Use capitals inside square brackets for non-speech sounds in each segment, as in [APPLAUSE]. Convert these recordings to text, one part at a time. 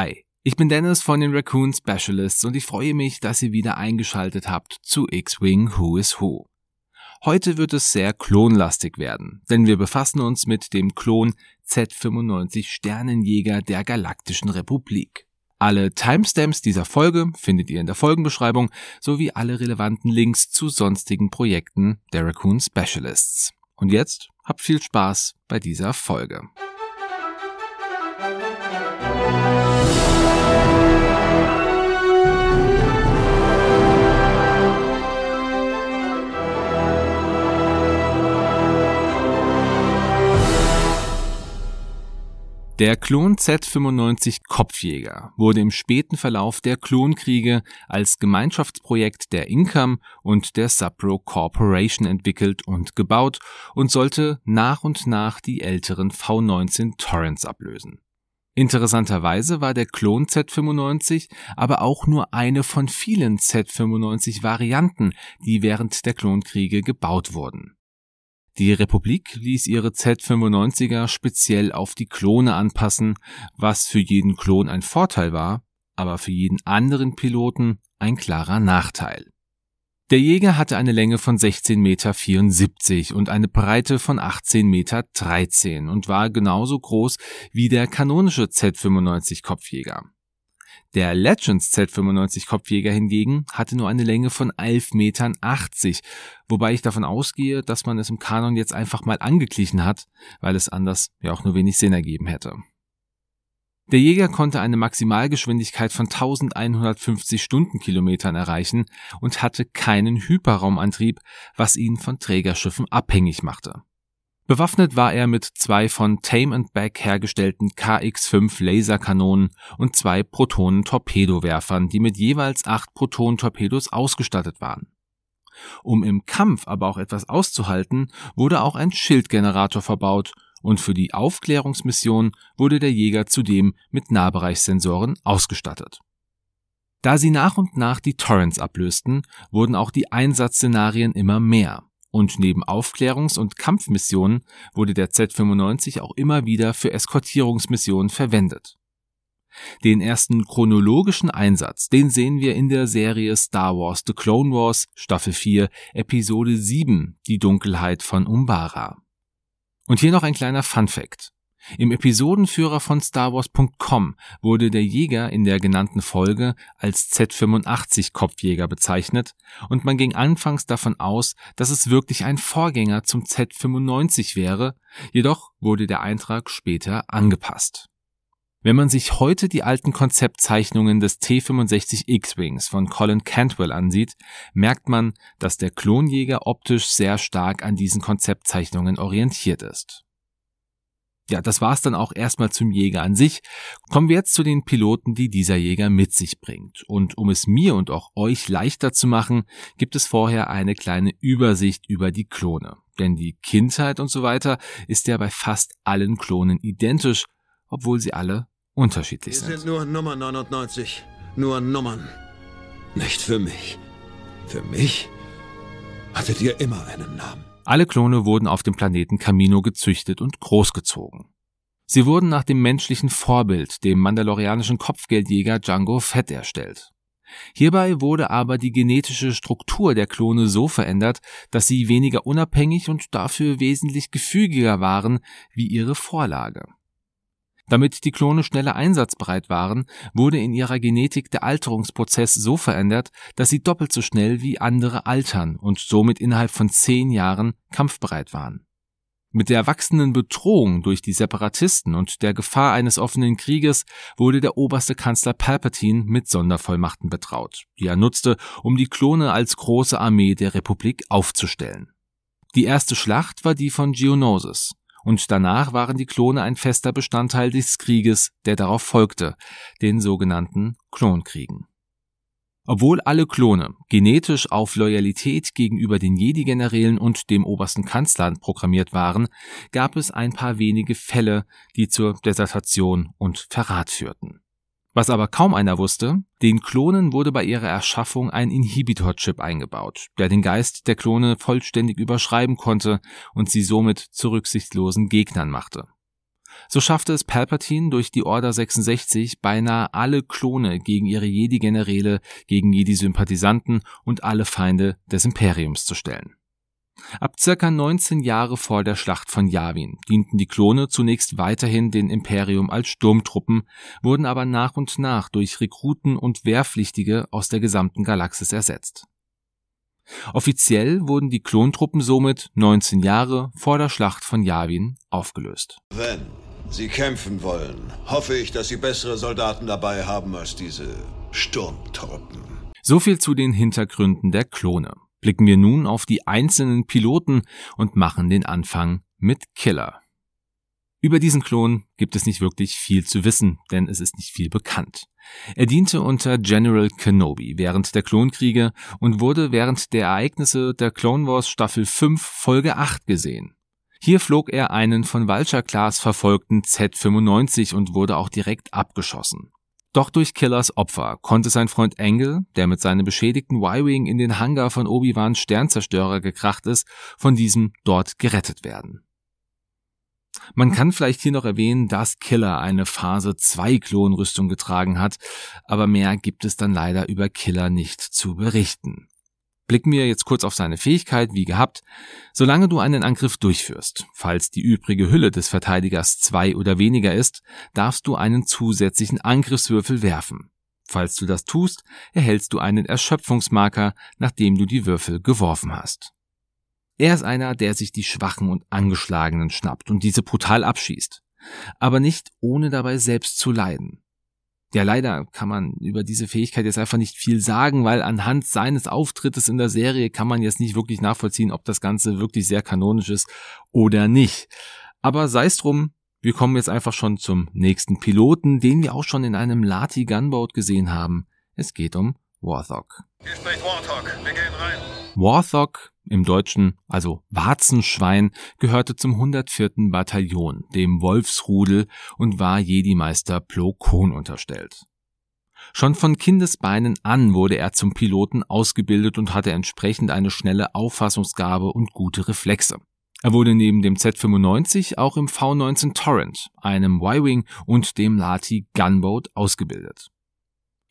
Hi, ich bin Dennis von den Raccoon Specialists und ich freue mich, dass ihr wieder eingeschaltet habt zu X-Wing Who is Who. Heute wird es sehr klonlastig werden, denn wir befassen uns mit dem Klon Z95 Sternenjäger der Galaktischen Republik. Alle Timestamps dieser Folge findet ihr in der Folgenbeschreibung sowie alle relevanten Links zu sonstigen Projekten der Raccoon Specialists. Und jetzt habt viel Spaß bei dieser Folge. Der Klon Z95 Kopfjäger wurde im späten Verlauf der Klonkriege als Gemeinschaftsprojekt der Income und der Subro Corporation entwickelt und gebaut und sollte nach und nach die älteren V19 Torrents ablösen. Interessanterweise war der Klon Z95 aber auch nur eine von vielen Z95 Varianten, die während der Klonkriege gebaut wurden. Die Republik ließ ihre Z95er speziell auf die Klone anpassen, was für jeden Klon ein Vorteil war, aber für jeden anderen Piloten ein klarer Nachteil. Der Jäger hatte eine Länge von 16,74 Meter und eine Breite von 18,13 Meter und war genauso groß wie der kanonische Z95 Kopfjäger. Der Legends Z95 Kopfjäger hingegen hatte nur eine Länge von 11,80 Metern, wobei ich davon ausgehe, dass man es im Kanon jetzt einfach mal angeglichen hat, weil es anders ja auch nur wenig Sinn ergeben hätte. Der Jäger konnte eine Maximalgeschwindigkeit von 1150 Stundenkilometern erreichen und hatte keinen Hyperraumantrieb, was ihn von Trägerschiffen abhängig machte. Bewaffnet war er mit zwei von Tame Back hergestellten KX-5 Laserkanonen und zwei Protonen-Torpedowerfern, die mit jeweils acht Proton-Torpedos ausgestattet waren. Um im Kampf aber auch etwas auszuhalten, wurde auch ein Schildgenerator verbaut und für die Aufklärungsmission wurde der Jäger zudem mit Nahbereichssensoren ausgestattet. Da sie nach und nach die Torrents ablösten, wurden auch die Einsatzszenarien immer mehr. Und neben Aufklärungs- und Kampfmissionen wurde der Z95 auch immer wieder für Eskortierungsmissionen verwendet. Den ersten chronologischen Einsatz, den sehen wir in der Serie Star Wars The Clone Wars Staffel 4 Episode 7 Die Dunkelheit von Umbara. Und hier noch ein kleiner Fun Fact. Im Episodenführer von StarWars.com wurde der Jäger in der genannten Folge als Z85 Kopfjäger bezeichnet und man ging anfangs davon aus, dass es wirklich ein Vorgänger zum Z95 wäre, jedoch wurde der Eintrag später angepasst. Wenn man sich heute die alten Konzeptzeichnungen des T65 X-Wings von Colin Cantwell ansieht, merkt man, dass der Klonjäger optisch sehr stark an diesen Konzeptzeichnungen orientiert ist. Ja, das war's dann auch erstmal zum Jäger an sich. Kommen wir jetzt zu den Piloten, die dieser Jäger mit sich bringt. Und um es mir und auch euch leichter zu machen, gibt es vorher eine kleine Übersicht über die Klone. Denn die Kindheit und so weiter ist ja bei fast allen Klonen identisch, obwohl sie alle unterschiedlich Wir sind. sind nur Nummer 99. Nur Nummern. Nicht für mich. Für mich hattet ihr immer einen Namen. Alle Klone wurden auf dem Planeten Camino gezüchtet und großgezogen. Sie wurden nach dem menschlichen Vorbild, dem mandalorianischen Kopfgeldjäger Django Fett erstellt. Hierbei wurde aber die genetische Struktur der Klone so verändert, dass sie weniger unabhängig und dafür wesentlich gefügiger waren wie ihre Vorlage. Damit die Klone schneller einsatzbereit waren, wurde in ihrer Genetik der Alterungsprozess so verändert, dass sie doppelt so schnell wie andere altern und somit innerhalb von zehn Jahren kampfbereit waren. Mit der wachsenden Bedrohung durch die Separatisten und der Gefahr eines offenen Krieges wurde der oberste Kanzler Palpatine mit Sondervollmachten betraut, die er nutzte, um die Klone als große Armee der Republik aufzustellen. Die erste Schlacht war die von Geonosis, und danach waren die Klone ein fester Bestandteil des Krieges, der darauf folgte, den sogenannten Klonkriegen. Obwohl alle Klone genetisch auf Loyalität gegenüber den Jedi-Generälen und dem obersten Kanzler programmiert waren, gab es ein paar wenige Fälle, die zur Desertation und Verrat führten. Was aber kaum einer wusste, den Klonen wurde bei ihrer Erschaffung ein Inhibitor-Chip eingebaut, der den Geist der Klone vollständig überschreiben konnte und sie somit zu rücksichtslosen Gegnern machte. So schaffte es Palpatine durch die Order 66 beinahe alle Klone gegen ihre Jedi-Generäle, gegen Jedi-Sympathisanten und alle Feinde des Imperiums zu stellen. Ab circa 19 Jahre vor der Schlacht von Yavin dienten die Klone zunächst weiterhin den Imperium als Sturmtruppen, wurden aber nach und nach durch Rekruten und Wehrpflichtige aus der gesamten Galaxis ersetzt. Offiziell wurden die Klontruppen somit 19 Jahre vor der Schlacht von Yavin aufgelöst. Wenn Sie kämpfen wollen, hoffe ich, dass Sie bessere Soldaten dabei haben als diese Sturmtruppen. So viel zu den Hintergründen der Klone. Blicken wir nun auf die einzelnen Piloten und machen den Anfang mit Killer. Über diesen Klon gibt es nicht wirklich viel zu wissen, denn es ist nicht viel bekannt. Er diente unter General Kenobi während der Klonkriege und wurde während der Ereignisse der Clone Wars Staffel 5 Folge 8 gesehen. Hier flog er einen von Vulture Class verfolgten Z-95 und wurde auch direkt abgeschossen. Doch durch Killers Opfer konnte sein Freund Engel, der mit seinem beschädigten Y-Wing in den Hangar von Obi-Wans Sternzerstörer gekracht ist, von diesem dort gerettet werden. Man kann vielleicht hier noch erwähnen, dass Killer eine Phase 2 Klonrüstung getragen hat, aber mehr gibt es dann leider über Killer nicht zu berichten. Blicken wir jetzt kurz auf seine Fähigkeit, wie gehabt. Solange du einen Angriff durchführst, falls die übrige Hülle des Verteidigers zwei oder weniger ist, darfst du einen zusätzlichen Angriffswürfel werfen. Falls du das tust, erhältst du einen Erschöpfungsmarker, nachdem du die Würfel geworfen hast. Er ist einer, der sich die Schwachen und Angeschlagenen schnappt und diese brutal abschießt. Aber nicht ohne dabei selbst zu leiden. Ja, leider kann man über diese Fähigkeit jetzt einfach nicht viel sagen, weil anhand seines Auftrittes in der Serie kann man jetzt nicht wirklich nachvollziehen, ob das Ganze wirklich sehr kanonisch ist oder nicht. Aber sei es drum, wir kommen jetzt einfach schon zum nächsten Piloten, den wir auch schon in einem Lati Gunboat gesehen haben. Es geht um Warthog. Hier spricht Warthog. Wir gehen rein. Warthog im Deutschen, also Warzenschwein, gehörte zum 104. Bataillon, dem Wolfsrudel, und war Jedi-Meister Plo Koon unterstellt. Schon von Kindesbeinen an wurde er zum Piloten ausgebildet und hatte entsprechend eine schnelle Auffassungsgabe und gute Reflexe. Er wurde neben dem Z95 auch im V19 Torrent, einem Y-Wing und dem Lati Gunboat ausgebildet.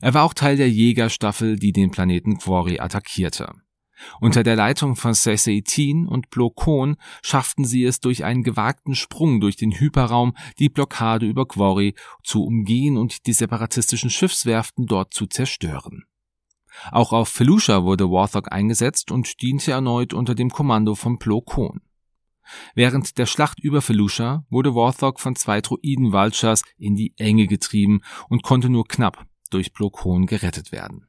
Er war auch Teil der Jägerstaffel, die den Planeten Quarry attackierte. Unter der Leitung von Seseitin und Blokon schafften sie es durch einen gewagten Sprung durch den Hyperraum, die Blockade über Quarry zu umgehen und die separatistischen Schiffswerften dort zu zerstören. Auch auf Felucia wurde Warthog eingesetzt und diente erneut unter dem Kommando von Plo Koon. Während der Schlacht über Felucia wurde Warthog von zwei Droiden Vultures in die Enge getrieben und konnte nur knapp durch Plo Koon gerettet werden.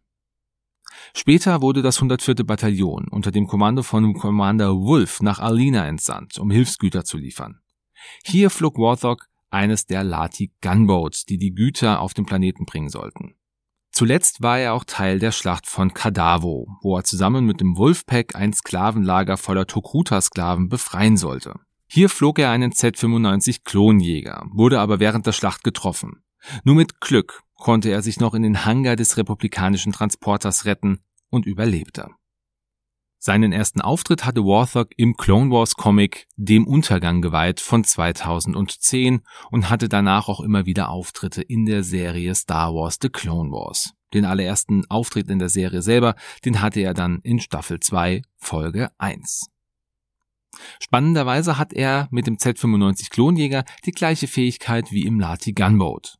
Später wurde das 104. Bataillon unter dem Kommando von Commander Wolf nach Alina entsandt, um Hilfsgüter zu liefern. Hier flog Warthog eines der Lati Gunboats, die die Güter auf den Planeten bringen sollten. Zuletzt war er auch Teil der Schlacht von Kadavo, wo er zusammen mit dem Wolfpack ein Sklavenlager voller Tokuta-Sklaven befreien sollte. Hier flog er einen Z-95 Klonjäger, wurde aber während der Schlacht getroffen. Nur mit Glück konnte er sich noch in den Hangar des republikanischen Transporters retten und überlebte. Seinen ersten Auftritt hatte Warthog im Clone Wars Comic Dem Untergang geweiht von 2010 und hatte danach auch immer wieder Auftritte in der Serie Star Wars The Clone Wars. Den allerersten Auftritt in der Serie selber, den hatte er dann in Staffel 2, Folge 1. Spannenderweise hat er mit dem Z95 Klonjäger die gleiche Fähigkeit wie im Lati Gunboat.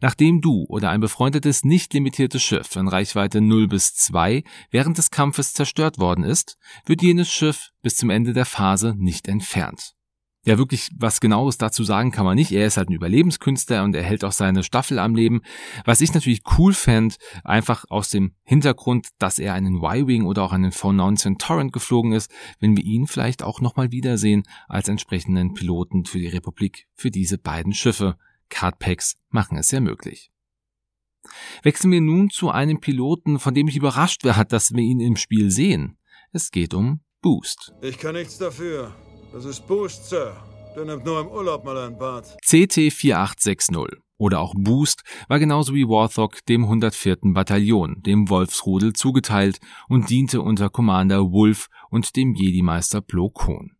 Nachdem du oder ein befreundetes nicht limitiertes Schiff in Reichweite 0 bis 2 während des Kampfes zerstört worden ist, wird jenes Schiff bis zum Ende der Phase nicht entfernt. Ja, wirklich was genaues dazu sagen kann man nicht. Er ist halt ein Überlebenskünstler und er hält auch seine Staffel am Leben. Was ich natürlich cool fände, einfach aus dem Hintergrund, dass er einen Y-Wing oder auch einen V19 Torrent geflogen ist, wenn wir ihn vielleicht auch nochmal wiedersehen als entsprechenden Piloten für die Republik für diese beiden Schiffe. Cardpacks machen es ja möglich. Wechseln wir nun zu einem Piloten, von dem ich überrascht war, dass wir ihn im Spiel sehen. Es geht um Boost. Ich kann nichts dafür. Das ist Boost, Sir. Der nimmt nur im Urlaub mal ein Bad. CT-4860 oder auch Boost war genauso wie Warthog dem 104. Bataillon, dem Wolfsrudel, zugeteilt und diente unter Commander Wolf und dem Jedi-Meister Plo Koon.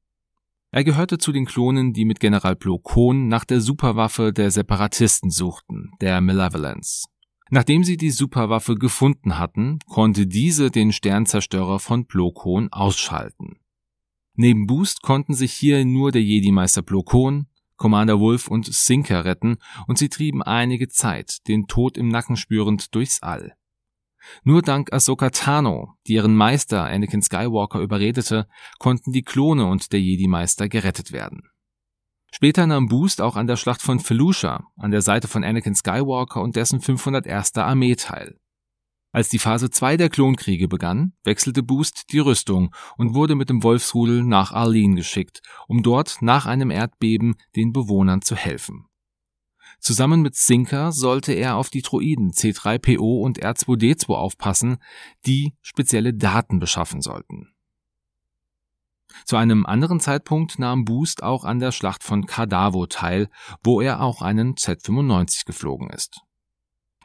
Er gehörte zu den Klonen, die mit General Plo Koon nach der Superwaffe der Separatisten suchten, der Malevolence. Nachdem sie die Superwaffe gefunden hatten, konnte diese den Sternzerstörer von Plo Koon ausschalten. Neben Boost konnten sich hier nur der Jedi-Meister Plo Koon, Commander Wolf und Sinker retten und sie trieben einige Zeit, den Tod im Nacken spürend, durchs All. Nur dank Ahsoka Tano, die ihren Meister Anakin Skywalker überredete, konnten die Klone und der Jedi-Meister gerettet werden. Später nahm Boost auch an der Schlacht von Felucia an der Seite von Anakin Skywalker und dessen 501. Armee teil. Als die Phase 2 der Klonkriege begann, wechselte Boost die Rüstung und wurde mit dem Wolfsrudel nach Arlene geschickt, um dort nach einem Erdbeben den Bewohnern zu helfen. Zusammen mit Sinker sollte er auf die Droiden C3PO und R2D2 aufpassen, die spezielle Daten beschaffen sollten. Zu einem anderen Zeitpunkt nahm Boost auch an der Schlacht von Kadavo teil, wo er auch einen Z95 geflogen ist.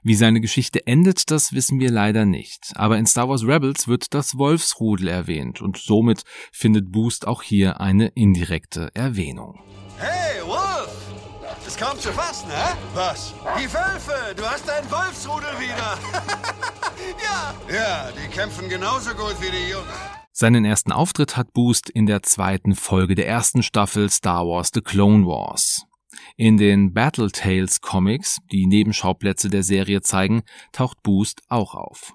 Wie seine Geschichte endet, das wissen wir leider nicht, aber in Star Wars Rebels wird das Wolfsrudel erwähnt und somit findet Boost auch hier eine indirekte Erwähnung. Hey, Ist kaum zu fassen, hä? Was? Die Wölfe! Du hast dein Wolfsrudel wieder! [LAUGHS] ja! Ja, die kämpfen genauso gut wie die Jungs. Seinen ersten Auftritt hat Boost in der zweiten Folge der ersten Staffel Star Wars The Clone Wars. In den Battle Tales Comics, die Nebenschauplätze der Serie zeigen, taucht Boost auch auf.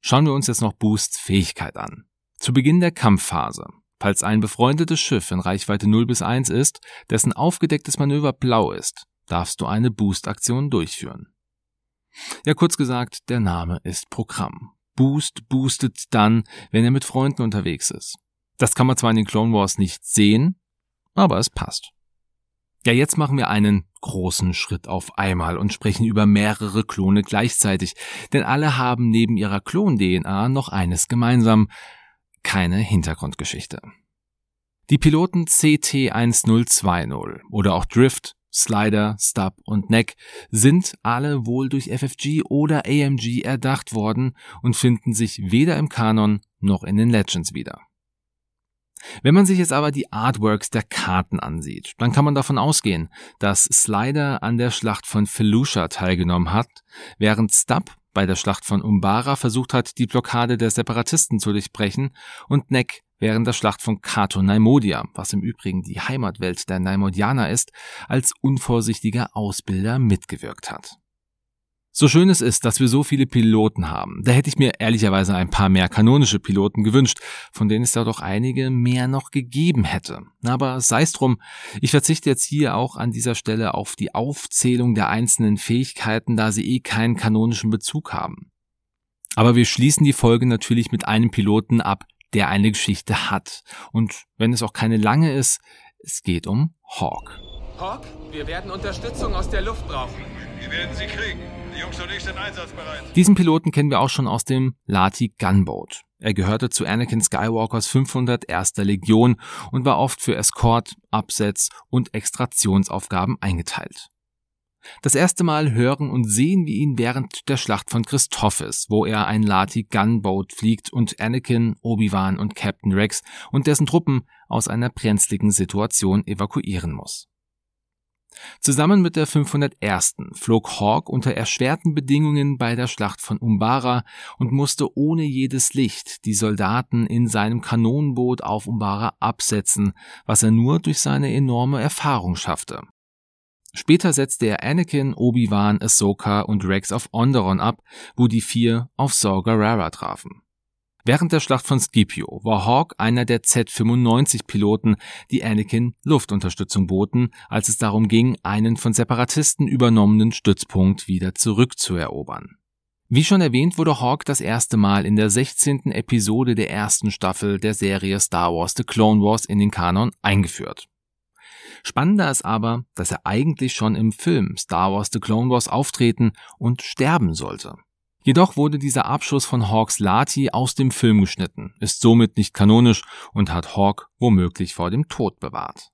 Schauen wir uns jetzt noch Boosts Fähigkeit an. Zu Beginn der Kampfphase Falls ein befreundetes Schiff in Reichweite 0 bis 1 ist, dessen aufgedecktes Manöver blau ist, darfst du eine Boost-Aktion durchführen. Ja, kurz gesagt, der Name ist Programm. Boost boostet dann, wenn er mit Freunden unterwegs ist. Das kann man zwar in den Clone Wars nicht sehen, aber es passt. Ja, jetzt machen wir einen großen Schritt auf einmal und sprechen über mehrere Klone gleichzeitig, denn alle haben neben ihrer Klon-DNA noch eines gemeinsam, keine Hintergrundgeschichte. Die Piloten CT1020 oder auch Drift, Slider, Stub und Neck sind alle wohl durch FFG oder AMG erdacht worden und finden sich weder im Kanon noch in den Legends wieder. Wenn man sich jetzt aber die Artworks der Karten ansieht, dann kann man davon ausgehen, dass Slider an der Schlacht von Felucia teilgenommen hat, während Stub bei der Schlacht von Umbara versucht hat, die Blockade der Separatisten zu durchbrechen und Neck während der Schlacht von Kato Naimodia, was im Übrigen die Heimatwelt der Naimodianer ist, als unvorsichtiger Ausbilder mitgewirkt hat. So schön es ist, dass wir so viele Piloten haben, da hätte ich mir ehrlicherweise ein paar mehr kanonische Piloten gewünscht, von denen es da doch einige mehr noch gegeben hätte. Aber sei es drum, ich verzichte jetzt hier auch an dieser Stelle auf die Aufzählung der einzelnen Fähigkeiten, da sie eh keinen kanonischen Bezug haben. Aber wir schließen die Folge natürlich mit einem Piloten ab, der eine Geschichte hat. Und wenn es auch keine lange ist, es geht um Hawk. Hawk, wir werden Unterstützung aus der Luft brauchen. Wir werden sie kriegen. Die Jungs und ich sind einsatzbereit. Diesen Piloten kennen wir auch schon aus dem Lati Gunboat. Er gehörte zu Anakin Skywalkers 501. Legion und war oft für Escort, Absetz und Extraktionsaufgaben eingeteilt. Das erste Mal hören und sehen wir ihn während der Schlacht von Christophis, wo er ein Lati Gunboat fliegt und Anakin, Obi-Wan und Captain Rex und dessen Truppen aus einer brenzligen Situation evakuieren muss. Zusammen mit der 501. flog Hawk unter erschwerten Bedingungen bei der Schlacht von Umbara und musste ohne jedes Licht die Soldaten in seinem Kanonenboot auf Umbara absetzen, was er nur durch seine enorme Erfahrung schaffte. Später setzte er Anakin, Obi-Wan, Ahsoka und Rex auf Onderon ab, wo die vier auf Saw Gerrera trafen. Während der Schlacht von Scipio war Hawk einer der Z-95-Piloten, die Anakin Luftunterstützung boten, als es darum ging, einen von Separatisten übernommenen Stützpunkt wieder zurückzuerobern. Wie schon erwähnt wurde Hawk das erste Mal in der 16. Episode der ersten Staffel der Serie Star Wars The Clone Wars in den Kanon eingeführt. Spannender ist aber, dass er eigentlich schon im Film Star Wars The Clone Wars auftreten und sterben sollte. Jedoch wurde dieser Abschuss von Hawks Lati aus dem Film geschnitten, ist somit nicht kanonisch und hat Hawk womöglich vor dem Tod bewahrt.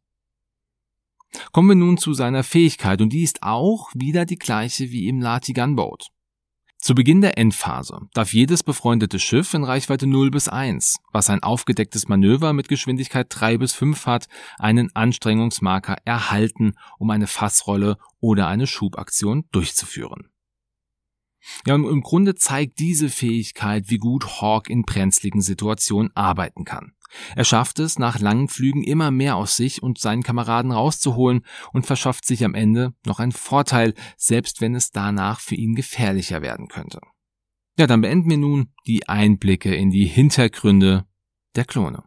Kommen wir nun zu seiner Fähigkeit und die ist auch wieder die gleiche wie im Lati Gunboat. Zu Beginn der Endphase darf jedes befreundete Schiff in Reichweite 0 bis 1, was ein aufgedecktes Manöver mit Geschwindigkeit 3 bis 5 hat, einen Anstrengungsmarker erhalten, um eine Fassrolle oder eine Schubaktion durchzuführen. Ja, im Grunde zeigt diese Fähigkeit, wie gut Hawk in brenzligen Situationen arbeiten kann. Er schafft es, nach langen Flügen immer mehr aus sich und seinen Kameraden rauszuholen und verschafft sich am Ende noch einen Vorteil, selbst wenn es danach für ihn gefährlicher werden könnte. Ja, dann beenden wir nun die Einblicke in die Hintergründe der Klone.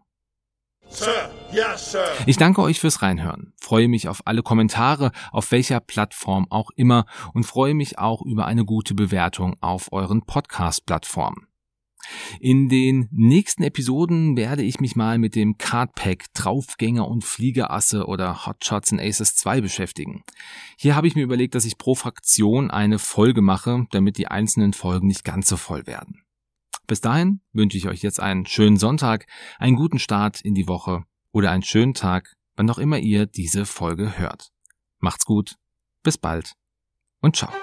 Sir, yes, Sir. Ich danke euch fürs Reinhören, freue mich auf alle Kommentare, auf welcher Plattform auch immer und freue mich auch über eine gute Bewertung auf euren Podcast-Plattformen. In den nächsten Episoden werde ich mich mal mit dem Cardpack Draufgänger und Fliegerasse oder Hotshots in Aces 2 beschäftigen. Hier habe ich mir überlegt, dass ich pro Fraktion eine Folge mache, damit die einzelnen Folgen nicht ganz so voll werden. Bis dahin wünsche ich euch jetzt einen schönen Sonntag, einen guten Start in die Woche oder einen schönen Tag, wann auch immer ihr diese Folge hört. Macht's gut, bis bald und ciao.